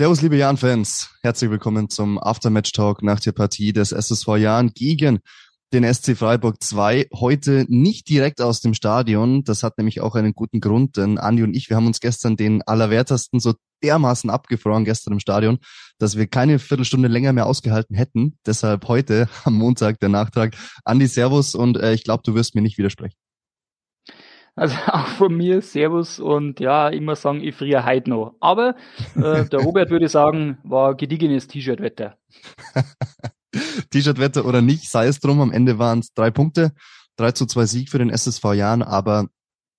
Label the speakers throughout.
Speaker 1: Servus, liebe Jan-Fans. Herzlich willkommen zum Aftermatch-Talk nach der Partie des SSV Jan gegen den SC Freiburg 2. Heute nicht direkt aus dem Stadion. Das hat nämlich auch einen guten Grund, denn Andi und ich, wir haben uns gestern den Allerwertesten so dermaßen abgefroren gestern im Stadion, dass wir keine Viertelstunde länger mehr ausgehalten hätten. Deshalb heute am Montag der Nachtrag. Andi, Servus und äh, ich glaube, du wirst mir nicht widersprechen.
Speaker 2: Also auch von mir Servus und ja, immer sagen, ich friere heute noch. Aber äh, der Robert würde sagen, war gediegenes T-Shirt-Wetter.
Speaker 1: T-Shirt-Wetter oder nicht, sei es drum, am Ende waren es drei Punkte, 3 zu 2 Sieg für den SSV Jahren, aber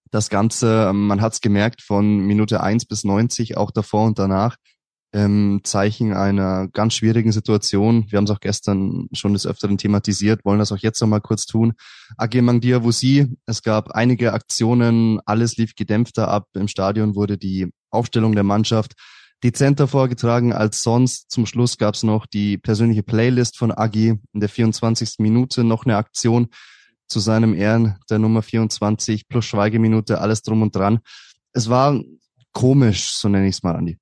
Speaker 1: das Ganze, ähm, man hat es gemerkt, von Minute 1 bis 90, auch davor und danach, ähm, Zeichen einer ganz schwierigen Situation. Wir haben es auch gestern schon des Öfteren thematisiert, wollen das auch jetzt noch mal kurz tun. AG Mangdiavusi, es gab einige Aktionen, alles lief gedämpfter ab. Im Stadion wurde die Aufstellung der Mannschaft dezenter vorgetragen als sonst. Zum Schluss gab es noch die persönliche Playlist von Agi in der 24. Minute, noch eine Aktion zu seinem Ehren, der Nummer 24 plus Schweigeminute, alles drum und dran. Es war komisch, so nenne ich es mal, Andi.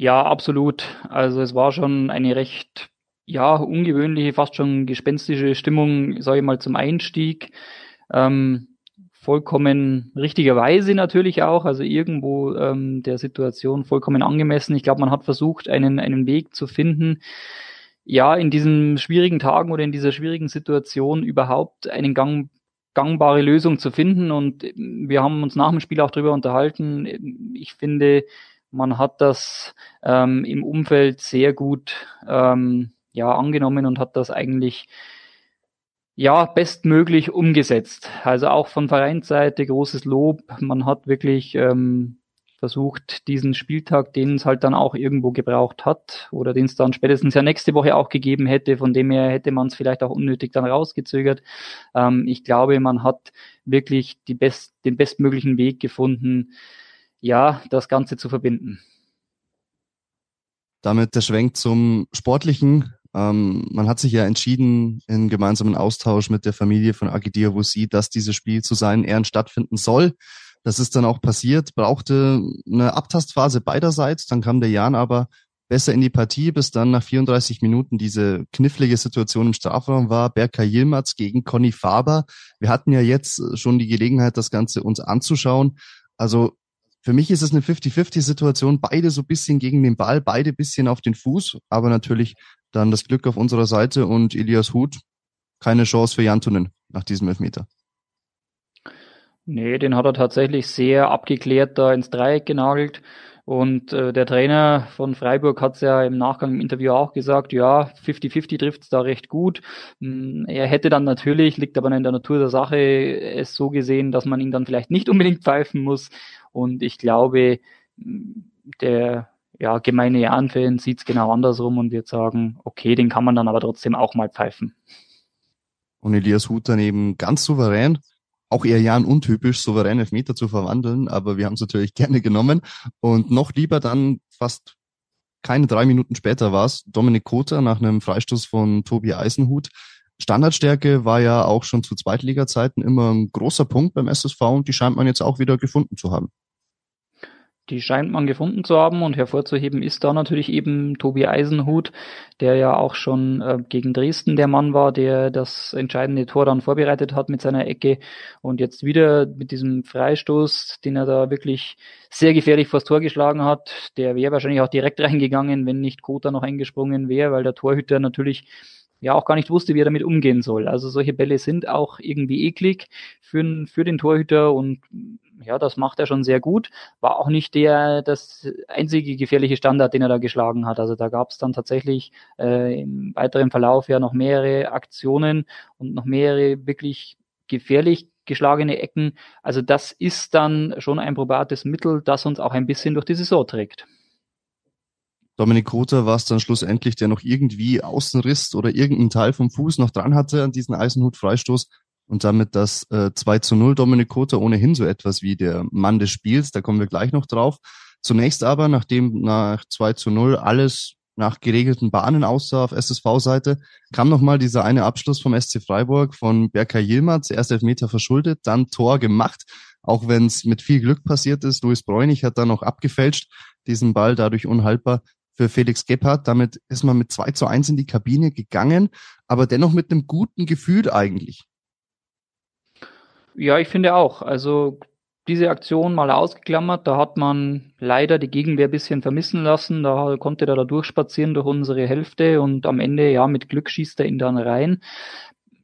Speaker 2: Ja, absolut. Also es war schon eine recht, ja, ungewöhnliche, fast schon gespenstische Stimmung, sage ich mal, zum Einstieg. Ähm, vollkommen richtigerweise natürlich auch, also irgendwo ähm, der Situation vollkommen angemessen. Ich glaube, man hat versucht, einen, einen Weg zu finden, ja, in diesen schwierigen Tagen oder in dieser schwierigen Situation überhaupt einen Gang, gangbare Lösung zu finden. Und wir haben uns nach dem Spiel auch darüber unterhalten. Ich finde, man hat das ähm, im Umfeld sehr gut ähm, ja, angenommen und hat das eigentlich ja, bestmöglich umgesetzt. Also auch von Vereinsseite großes Lob. Man hat wirklich ähm, versucht, diesen Spieltag, den es halt dann auch irgendwo gebraucht hat oder den es dann spätestens ja nächste Woche auch gegeben hätte, von dem her hätte man es vielleicht auch unnötig dann rausgezögert. Ähm, ich glaube, man hat wirklich die best, den bestmöglichen Weg gefunden, ja, das Ganze zu verbinden.
Speaker 1: Damit der Schwenk zum Sportlichen. Ähm, man hat sich ja entschieden, in gemeinsamen Austausch mit der Familie von Agidia Wussi, dass dieses Spiel zu seinen Ehren stattfinden soll. Das ist dann auch passiert, brauchte eine Abtastphase beiderseits. Dann kam der Jan aber besser in die Partie, bis dann nach 34 Minuten diese knifflige Situation im Strafraum war. Berka Yilmaz gegen Conny Faber. Wir hatten ja jetzt schon die Gelegenheit, das Ganze uns anzuschauen. Also für mich ist es eine 50-50-Situation, beide so bisschen gegen den Ball, beide bisschen auf den Fuß, aber natürlich dann das Glück auf unserer Seite und Elias Huth, keine Chance für Jantunen nach diesem Elfmeter.
Speaker 2: Nee, den hat er tatsächlich sehr abgeklärt da ins Dreieck genagelt. Und äh, der Trainer von Freiburg hat es ja im Nachgang im Interview auch gesagt, ja, 50-50 trifft es da recht gut. Hm, er hätte dann natürlich, liegt aber in der Natur der Sache, es so gesehen, dass man ihn dann vielleicht nicht unbedingt pfeifen muss. Und ich glaube, der ja, gemeine Jan-Fan sieht es genau andersrum und wird sagen, okay, den kann man dann aber trotzdem auch mal pfeifen.
Speaker 1: Und Elias Huth daneben ganz souverän, auch eher Jan untypisch, souverän Elfmeter zu verwandeln, aber wir haben es natürlich gerne genommen. Und noch lieber dann fast keine drei Minuten später war es Dominik Kota nach einem Freistoß von Tobi Eisenhut. Standardstärke war ja auch schon zu Zweitliga-Zeiten immer ein großer Punkt beim SSV und die scheint man jetzt auch wieder gefunden zu haben.
Speaker 2: Die scheint man gefunden zu haben und hervorzuheben ist da natürlich eben Tobi Eisenhut, der ja auch schon äh, gegen Dresden der Mann war, der das entscheidende Tor dann vorbereitet hat mit seiner Ecke und jetzt wieder mit diesem Freistoß, den er da wirklich sehr gefährlich vors Tor geschlagen hat. Der wäre wahrscheinlich auch direkt reingegangen, wenn nicht Kota noch eingesprungen wäre, weil der Torhüter natürlich ja auch gar nicht wusste, wie er damit umgehen soll. Also solche Bälle sind auch irgendwie eklig für, für den Torhüter und ja, das macht er schon sehr gut. War auch nicht der das einzige gefährliche Standard, den er da geschlagen hat. Also da gab es dann tatsächlich äh, im weiteren Verlauf ja noch mehrere Aktionen und noch mehrere wirklich gefährlich geschlagene Ecken. Also das ist dann schon ein probates Mittel, das uns auch ein bisschen durch die Saison trägt.
Speaker 1: Dominik Rother war es dann schlussendlich, der noch irgendwie Außenriss oder irgendeinen Teil vom Fuß noch dran hatte an diesen Eisenhut-Freistoß und damit das äh, 2 zu 0 Dominik Rother ohnehin so etwas wie der Mann des Spiels, da kommen wir gleich noch drauf. Zunächst aber, nachdem nach 2 zu 0 alles nach geregelten Bahnen aussah auf SSV-Seite, kam nochmal dieser eine Abschluss vom SC Freiburg von Berkay Yilmaz, erst Elfmeter verschuldet, dann Tor gemacht, auch wenn es mit viel Glück passiert ist. Luis Bräunig hat dann noch abgefälscht. diesen Ball dadurch unhaltbar für Felix Gebhardt. Damit ist man mit 2 zu 1 in die Kabine gegangen, aber dennoch mit einem guten Gefühl eigentlich.
Speaker 2: Ja, ich finde auch. Also diese Aktion mal ausgeklammert, da hat man leider die Gegenwehr ein bisschen vermissen lassen. Da konnte er da durchspazieren durch unsere Hälfte und am Ende, ja, mit Glück schießt er ihn dann rein.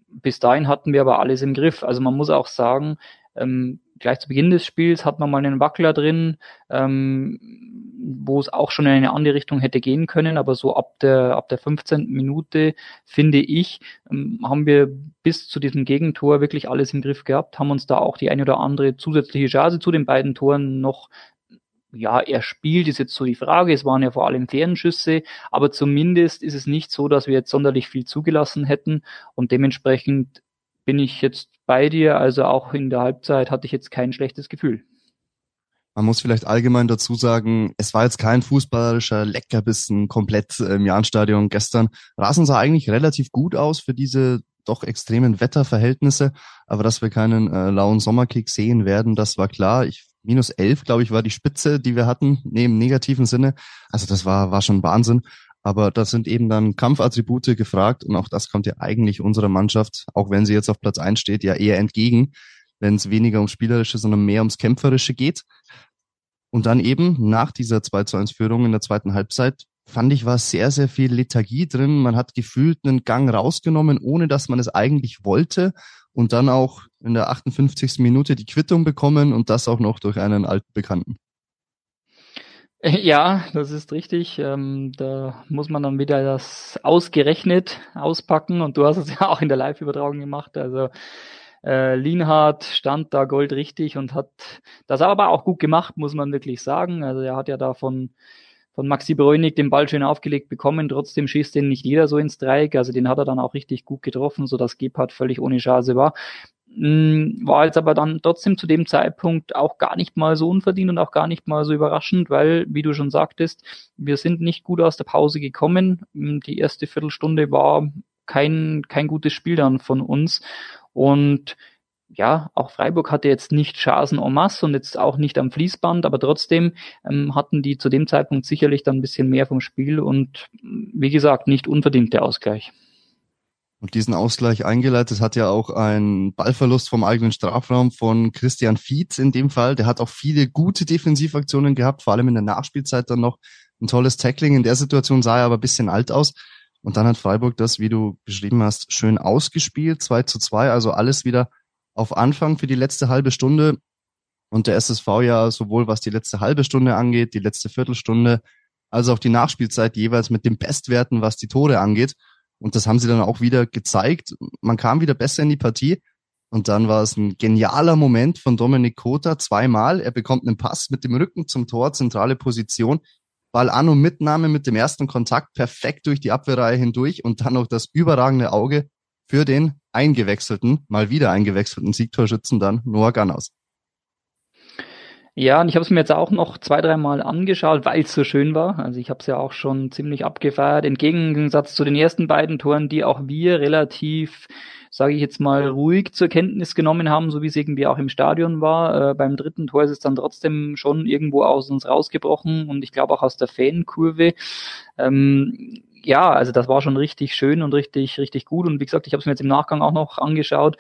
Speaker 2: Bis dahin hatten wir aber alles im Griff. Also man muss auch sagen, ähm, gleich zu Beginn des Spiels hat man mal einen Wackler drin, ähm, wo es auch schon in eine andere Richtung hätte gehen können, aber so ab der ab der 15. Minute finde ich, ähm, haben wir bis zu diesem Gegentor wirklich alles im Griff gehabt, haben uns da auch die eine oder andere zusätzliche Chance zu den beiden Toren noch ja, er spielt, ist jetzt so die Frage. Es waren ja vor allem Fernschüsse, aber zumindest ist es nicht so, dass wir jetzt sonderlich viel zugelassen hätten und dementsprechend bin ich jetzt bei dir. Also auch in der Halbzeit hatte ich jetzt kein schlechtes Gefühl.
Speaker 1: Man muss vielleicht allgemein dazu sagen, es war jetzt kein fußballerischer Leckerbissen komplett im Jahnstadion gestern. Rasen sah eigentlich relativ gut aus für diese doch extremen Wetterverhältnisse, aber dass wir keinen äh, lauen Sommerkick sehen werden, das war klar. Ich, minus elf, glaube ich, war die Spitze, die wir hatten, neben negativen Sinne. Also das war, war schon Wahnsinn. Aber das sind eben dann Kampfattribute gefragt und auch das kommt ja eigentlich unserer Mannschaft, auch wenn sie jetzt auf Platz eins steht, ja eher entgegen, wenn es weniger ums Spielerische, sondern mehr ums Kämpferische geht. Und dann eben nach dieser 2 zu 1 Führung in der zweiten Halbzeit fand ich, war sehr, sehr viel Lethargie drin. Man hat gefühlt einen Gang rausgenommen, ohne dass man es eigentlich wollte. Und dann auch in der 58. Minute die Quittung bekommen und das auch noch durch einen alten Bekannten.
Speaker 2: Ja, das ist richtig. Ähm, da muss man dann wieder das ausgerechnet auspacken und du hast es ja auch in der Live-Übertragung gemacht. Also äh, Lienhardt stand da goldrichtig und hat das aber auch gut gemacht, muss man wirklich sagen. Also er hat ja da von, von Maxi Bräunig den Ball schön aufgelegt bekommen. Trotzdem schießt den nicht jeder so ins Dreieck. Also den hat er dann auch richtig gut getroffen, so dass Gebhardt völlig ohne Chance war. Hm, war jetzt aber dann trotzdem zu dem Zeitpunkt auch gar nicht mal so unverdient und auch gar nicht mal so überraschend, weil, wie du schon sagtest, wir sind nicht gut aus der Pause gekommen. Hm, die erste Viertelstunde war kein, kein gutes Spiel dann von uns. Und ja, auch Freiburg hatte jetzt nicht Chancen en masse und jetzt auch nicht am Fließband, aber trotzdem ähm, hatten die zu dem Zeitpunkt sicherlich dann ein bisschen mehr vom Spiel und wie gesagt, nicht unverdient der Ausgleich.
Speaker 1: Und diesen Ausgleich eingeleitet hat ja auch ein Ballverlust vom eigenen Strafraum von Christian Fietz in dem Fall. Der hat auch viele gute Defensivaktionen gehabt, vor allem in der Nachspielzeit dann noch ein tolles Tackling. In der Situation sah er aber ein bisschen alt aus. Und dann hat Freiburg das, wie du beschrieben hast, schön ausgespielt. 2 zu 2, also alles wieder auf Anfang für die letzte halbe Stunde. Und der SSV ja sowohl was die letzte halbe Stunde angeht, die letzte Viertelstunde, als auch die Nachspielzeit jeweils mit den Bestwerten, was die Tore angeht. Und das haben sie dann auch wieder gezeigt. Man kam wieder besser in die Partie. Und dann war es ein genialer Moment von Dominik Kota zweimal. Er bekommt einen Pass mit dem Rücken zum Tor, zentrale Position. Ball an und Mitnahme mit dem ersten Kontakt perfekt durch die Abwehrreihe hindurch und dann noch das überragende Auge für den eingewechselten, mal wieder eingewechselten Siegtorschützen dann Noah Gannaus.
Speaker 2: Ja, und ich habe es mir jetzt auch noch zwei, dreimal angeschaut, weil es so schön war. Also ich habe es ja auch schon ziemlich abgefeiert. Im Gegensatz zu den ersten beiden Toren, die auch wir relativ, sage ich jetzt mal, ruhig zur Kenntnis genommen haben, so wie es irgendwie auch im Stadion war. Äh, beim dritten Tor ist es dann trotzdem schon irgendwo aus uns rausgebrochen und ich glaube auch aus der Fankurve. Ähm, ja, also das war schon richtig schön und richtig, richtig gut. Und wie gesagt, ich habe es mir jetzt im Nachgang auch noch angeschaut.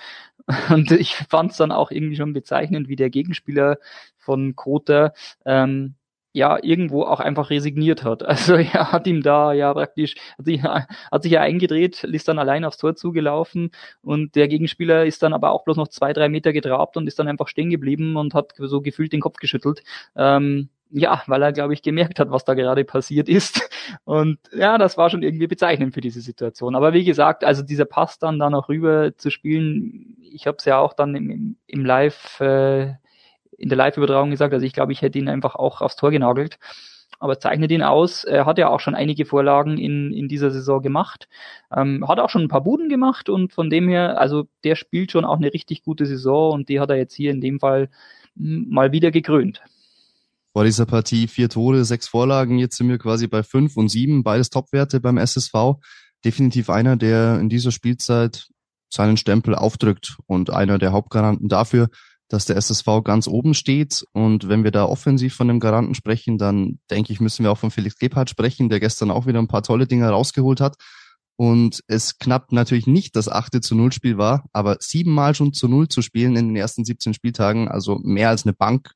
Speaker 2: Und ich fand es dann auch irgendwie schon bezeichnend, wie der Gegenspieler von Kota ähm, ja irgendwo auch einfach resigniert hat. Also er hat ihm da ja praktisch, hat sich, hat sich ja eingedreht, ist dann allein aufs Tor zugelaufen und der Gegenspieler ist dann aber auch bloß noch zwei, drei Meter getrabt und ist dann einfach stehen geblieben und hat so gefühlt den Kopf geschüttelt. Ähm, ja, weil er, glaube ich, gemerkt hat, was da gerade passiert ist. Und ja, das war schon irgendwie bezeichnend für diese Situation. Aber wie gesagt, also dieser Pass dann da noch rüber zu spielen, ich habe es ja auch dann im, im Live, äh, in der Live-Übertragung gesagt, also ich glaube, ich hätte ihn einfach auch aufs Tor genagelt. Aber zeichnet ihn aus. Er hat ja auch schon einige Vorlagen in, in dieser Saison gemacht. Ähm, hat auch schon ein paar Buden gemacht und von dem her, also der spielt schon auch eine richtig gute Saison und die hat er jetzt hier in dem Fall mal wieder gekrönt
Speaker 1: vor dieser Partie vier Tore, sechs Vorlagen. Jetzt sind wir quasi bei fünf und sieben, beides Topwerte beim SSV. Definitiv einer, der in dieser Spielzeit seinen Stempel aufdrückt und einer der Hauptgaranten dafür, dass der SSV ganz oben steht. Und wenn wir da offensiv von dem Garanten sprechen, dann denke ich, müssen wir auch von Felix Gebhardt sprechen, der gestern auch wieder ein paar tolle Dinge rausgeholt hat. Und es knapp natürlich nicht das achte zu Null Spiel war, aber siebenmal schon zu Null zu spielen in den ersten 17 Spieltagen, also mehr als eine Bank,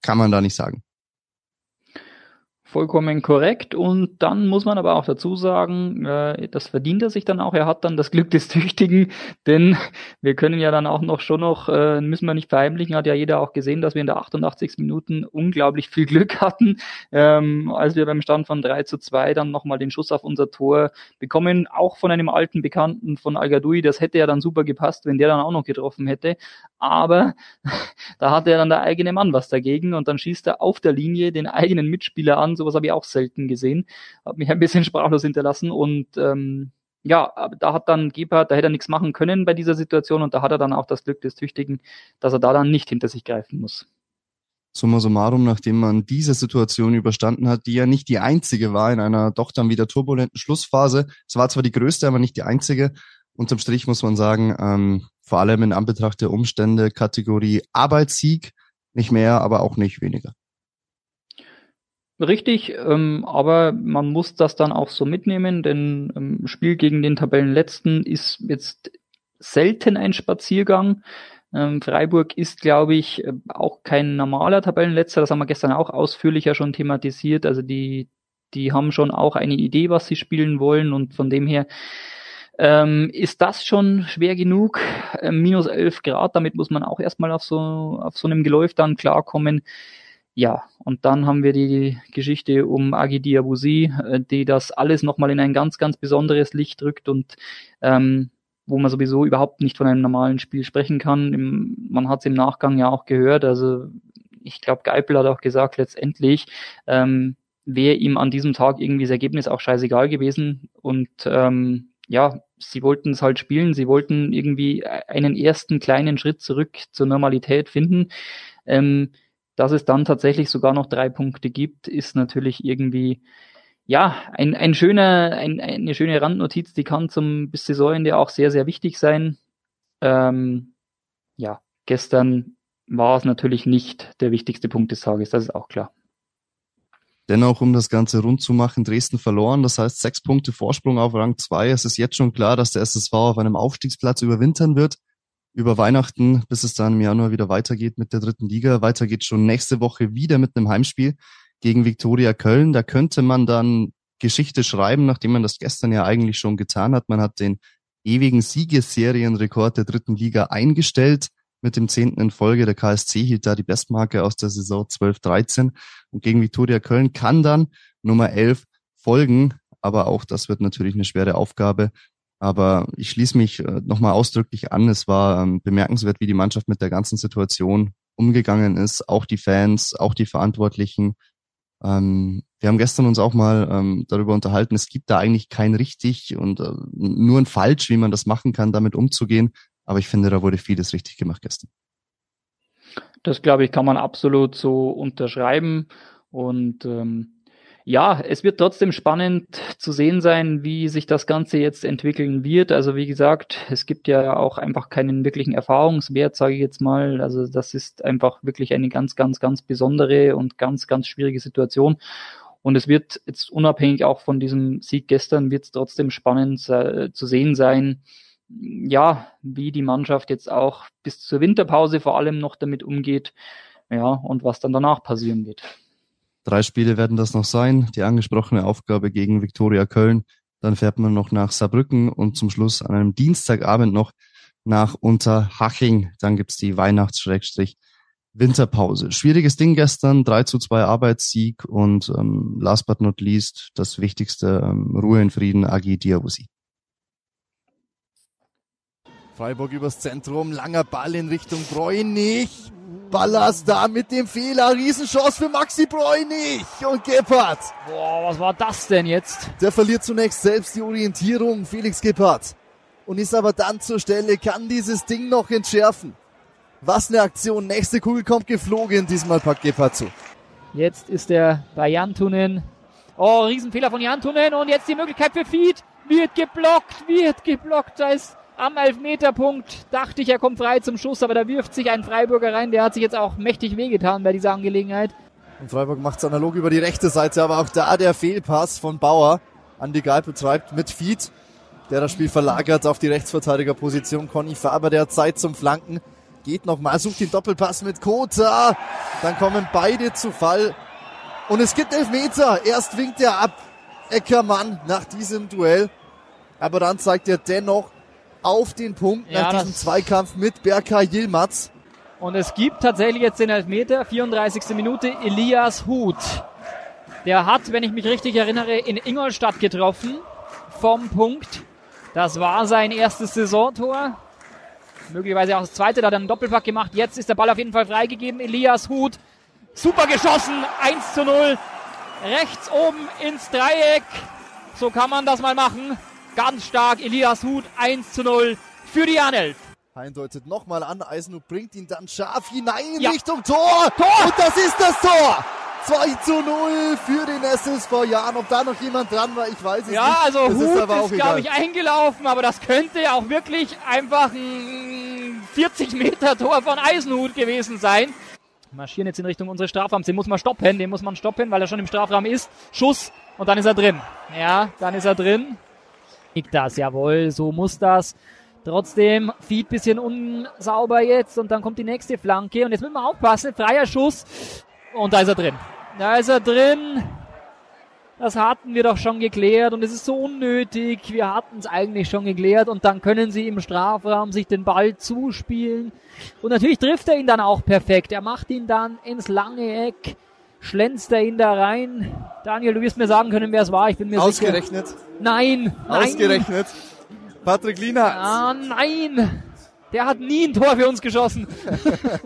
Speaker 1: kann man da nicht sagen.
Speaker 2: Vollkommen korrekt. Und dann muss man aber auch dazu sagen, äh, das verdient er sich dann auch. Er hat dann das Glück des Tüchtigen, denn wir können ja dann auch noch schon noch, äh, müssen wir nicht verheimlichen, hat ja jeder auch gesehen, dass wir in der 88. Minuten unglaublich viel Glück hatten, ähm, als wir beim Stand von 3 zu 2 dann nochmal den Schuss auf unser Tor bekommen, auch von einem alten Bekannten von al Das hätte ja dann super gepasst, wenn der dann auch noch getroffen hätte. Aber da hat er dann der eigene Mann was dagegen und dann schießt er auf der Linie den eigenen Mitspieler an, sowas habe ich auch selten gesehen. Hat mich ein bisschen sprachlos hinterlassen und ähm, ja, da hat dann Gebhardt, da hätte er nichts machen können bei dieser Situation und da hat er dann auch das Glück des Tüchtigen, dass er da dann nicht hinter sich greifen muss.
Speaker 1: Summa summarum, nachdem man diese Situation überstanden hat, die ja nicht die einzige war in einer doch dann wieder turbulenten Schlussphase. Es war zwar die größte, aber nicht die einzige. Unterm Strich muss man sagen, ähm, vor allem in Anbetracht der Umstände Kategorie Arbeitssieg, nicht mehr, aber auch nicht weniger.
Speaker 2: Richtig, ähm, aber man muss das dann auch so mitnehmen, denn ähm, Spiel gegen den Tabellenletzten ist jetzt selten ein Spaziergang. Ähm, Freiburg ist, glaube ich, äh, auch kein normaler Tabellenletzter. Das haben wir gestern auch ausführlicher schon thematisiert. Also die, die haben schon auch eine Idee, was sie spielen wollen und von dem her ähm, ist das schon schwer genug. Ähm, minus 11 Grad, damit muss man auch erstmal auf so, auf so einem Geläuf dann klarkommen. Ja, und dann haben wir die Geschichte um Agi Diabusi, äh, die das alles nochmal in ein ganz, ganz besonderes Licht drückt und ähm, wo man sowieso überhaupt nicht von einem normalen Spiel sprechen kann. Im, man hat es im Nachgang ja auch gehört, also ich glaube, Geipel hat auch gesagt, letztendlich ähm, wäre ihm an diesem Tag irgendwie das Ergebnis auch scheißegal gewesen. Und ähm, ja, sie wollten es halt spielen, sie wollten irgendwie einen ersten kleinen Schritt zurück zur Normalität finden. Ähm, dass es dann tatsächlich sogar noch drei Punkte gibt, ist natürlich irgendwie ja ein, ein schöner, ein, eine schöne Randnotiz, die kann zum bis Saisonende auch sehr, sehr wichtig sein. Ähm, ja, gestern war es natürlich nicht der wichtigste Punkt des Tages, das ist auch klar.
Speaker 1: Dennoch, um das Ganze rund zu machen, Dresden verloren. Das heißt, sechs Punkte Vorsprung auf Rang zwei. Es ist jetzt schon klar, dass der SSV auf einem Aufstiegsplatz überwintern wird über Weihnachten, bis es dann im Januar wieder weitergeht mit der dritten Liga. Weiter geht schon nächste Woche wieder mit einem Heimspiel gegen Viktoria Köln. Da könnte man dann Geschichte schreiben, nachdem man das gestern ja eigentlich schon getan hat. Man hat den ewigen Siegesserienrekord der dritten Liga eingestellt mit dem zehnten in Folge. Der KSC hielt da die Bestmarke aus der Saison 12-13 und gegen Viktoria Köln kann dann Nummer 11 folgen. Aber auch das wird natürlich eine schwere Aufgabe. Aber ich schließe mich äh, nochmal ausdrücklich an. Es war ähm, bemerkenswert, wie die Mannschaft mit der ganzen Situation umgegangen ist. Auch die Fans, auch die Verantwortlichen. Ähm, wir haben gestern uns auch mal ähm, darüber unterhalten, es gibt da eigentlich kein richtig und äh, nur ein falsch, wie man das machen kann, damit umzugehen. Aber ich finde, da wurde vieles richtig gemacht gestern.
Speaker 2: Das glaube ich, kann man absolut so unterschreiben. Und ähm, ja, es wird trotzdem spannend zu sehen sein, wie sich das Ganze jetzt entwickeln wird. Also wie gesagt, es gibt ja auch einfach keinen wirklichen Erfahrungswert, sage ich jetzt mal. Also das ist einfach wirklich eine ganz, ganz, ganz besondere und ganz, ganz schwierige Situation. Und es wird jetzt unabhängig auch von diesem Sieg gestern, wird es trotzdem spannend äh, zu sehen sein, ja, wie die Mannschaft jetzt auch bis zur Winterpause vor allem noch damit umgeht, ja, und was dann danach passieren wird.
Speaker 1: Drei Spiele werden das noch sein. Die angesprochene Aufgabe gegen Viktoria Köln. Dann fährt man noch nach Saarbrücken und zum Schluss an einem Dienstagabend noch nach Unterhaching. Dann gibt's die Weihnachts-Winterpause. Schwieriges Ding gestern, 3 zu 2 Arbeitssieg und ähm, last but not least das Wichtigste, ähm, Ruhe in Frieden, Agi Diawusi.
Speaker 3: Freiburg übers Zentrum, langer Ball in Richtung Bräunig. Ballas da mit dem Fehler. Riesenchance für Maxi Bräunig und Gebhardt.
Speaker 2: Boah, was war das denn jetzt?
Speaker 3: Der verliert zunächst selbst die Orientierung, Felix Gebhardt. Und ist aber dann zur Stelle, kann dieses Ding noch entschärfen. Was eine Aktion. Nächste Kugel kommt geflogen. Diesmal packt Gebhardt zu.
Speaker 2: Jetzt ist er bei Jantunen. Oh, Riesenfehler von Jantunen. Und jetzt die Möglichkeit für Feed. Wird geblockt, wird geblockt. Da ist
Speaker 4: am Elfmeterpunkt. Dachte ich, er kommt frei zum Schuss, aber da wirft sich ein Freiburger rein. Der hat sich jetzt auch mächtig wehgetan bei dieser Angelegenheit.
Speaker 3: Und Freiburg macht es analog über die rechte Seite, aber auch da der Fehlpass von Bauer an die Geil betreibt mit Fied, der das Spiel verlagert auf die Rechtsverteidigerposition. Conny Faber, der hat Zeit zum Flanken. Geht nochmal, sucht den Doppelpass mit Kota. Dann kommen beide zu Fall. Und es gibt Elfmeter. Erst winkt er ab. Eckermann nach diesem Duell. Aber dann zeigt er dennoch auf den Punkt
Speaker 4: Ja,
Speaker 3: nach diesem Zweikampf mit Berkay Yilmaz.
Speaker 4: Und es gibt tatsächlich jetzt den Elfmeter, 34. Minute, Elias Huth. Der hat, wenn ich mich richtig erinnere, in Ingolstadt getroffen. Vom Punkt. Das war sein erstes Saisontor. Möglicherweise auch das zweite, da hat er einen Doppelpack gemacht. Jetzt ist der Ball auf jeden Fall freigegeben. Elias Huth. Super geschossen. 1 zu 0. Rechts oben ins Dreieck. So kann man das mal machen. Ganz stark. Elias Huth. 1 zu 0 für die Anelf.
Speaker 3: Hein deutet nochmal an, Eisenhut bringt ihn dann scharf hinein in
Speaker 4: Ja.
Speaker 3: Richtung Tor.
Speaker 4: Tor!
Speaker 3: Und das ist das Tor. 2 zu 0 für den SSV Jahren. Ob da noch jemand dran war, ich weiß es nicht.
Speaker 4: Ja, also
Speaker 3: das
Speaker 4: Hut
Speaker 3: ist
Speaker 4: ist, glaube ich, eingelaufen, aber das könnte auch wirklich einfach ein 40 Meter Tor von Eisenhut gewesen sein. Marschieren jetzt in Richtung unseres Strafraums. Den muss man stoppen, den muss man stoppen, weil er schon im Strafraum ist. Schuss und dann ist er drin. Ja, dann ist er drin. Liegt das, jawohl, so muss das. Trotzdem, Feed bisschen unsauber jetzt und dann kommt die nächste Flanke und jetzt müssen wir aufpassen, freier Schuss und da ist er drin. Da ist er drin. Das hatten wir doch schon geklärt und es ist so unnötig. Wir hatten es eigentlich schon geklärt und dann können sie im Strafraum sich den Ball zuspielen. Und natürlich trifft er ihn dann auch perfekt. Er macht ihn dann ins lange Eck, schlänzt er ihn da rein. Daniel, du wirst mir sagen können, wer es war. Ich bin mir sicher.
Speaker 3: Ausgerechnet.
Speaker 4: Nein, nein.
Speaker 3: Ausgerechnet. Patrick Lienhardt.
Speaker 4: Ah, nein. Der hat nie ein Tor für uns geschossen.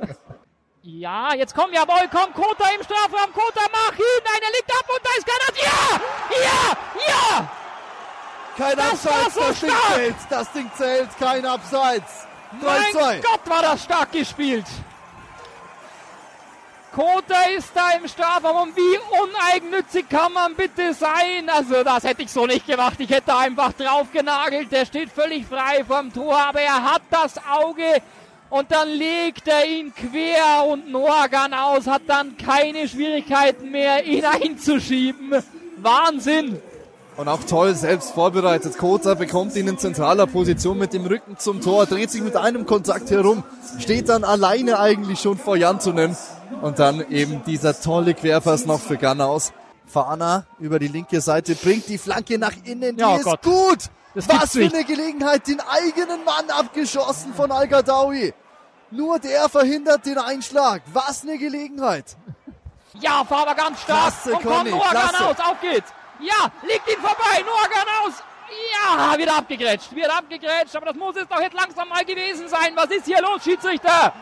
Speaker 4: ja, jetzt komm, jawohl, komm, Kota im Strafraum, Kota, mach ihn, einer liegt ab und da ist Granat. Ja, ja, ja.
Speaker 3: Kein
Speaker 4: Das
Speaker 3: Abseits,
Speaker 4: so
Speaker 3: das Ding
Speaker 4: stark.
Speaker 3: zählt. Das Ding zählt, kein Abseits. 3-2.
Speaker 4: Mein Gott, war das stark gespielt. Kota ist da im Strafraum und wie uneigennützig kann man bitte sein? Also das hätte ich so nicht gemacht. Ich hätte einfach drauf genagelt. Der steht völlig frei vom Tor, aber er hat das Auge und dann legt er ihn quer und Norgan aus, hat dann keine Schwierigkeiten mehr, ihn einzuschieben. Wahnsinn.
Speaker 3: Und auch toll selbst vorbereitet. Kota bekommt ihn in zentraler Position mit dem Rücken zum Tor, dreht sich mit einem Kontakt herum, steht dann alleine eigentlich schon vor Jantunen. Und dann eben dieser tolle Querpass noch für Ganaus. Fahner über die linke Seite bringt die Flanke nach innen, die
Speaker 4: Ja, oh
Speaker 3: ist
Speaker 4: Gott.
Speaker 3: gut.
Speaker 4: Das
Speaker 3: Was für
Speaker 4: nicht.
Speaker 3: eine Gelegenheit, den eigenen Mann abgeschossen von Al-Gadawi. Nur der verhindert den Einschlag. Was eine Gelegenheit.
Speaker 4: Ja, Faber ganz stark.
Speaker 3: Klasse,
Speaker 4: und kommt
Speaker 3: Conny, klasse.
Speaker 4: aus. Auf geht's. Ja, liegt ihn vorbei. Norgan aus. Ja, wird abgegrätscht. Wird abgegrätscht. Aber das muss es doch jetzt langsam mal gewesen sein. Was ist hier los, Schiedsrichter?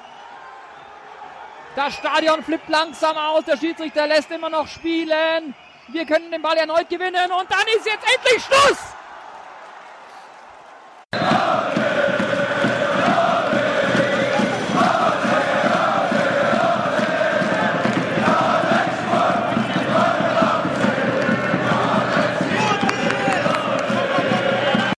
Speaker 4: Das Stadion flippt langsam aus. Der Schiedsrichter lässt immer noch spielen. Wir können den Ball erneut gewinnen. Und dann ist jetzt endlich Schluss!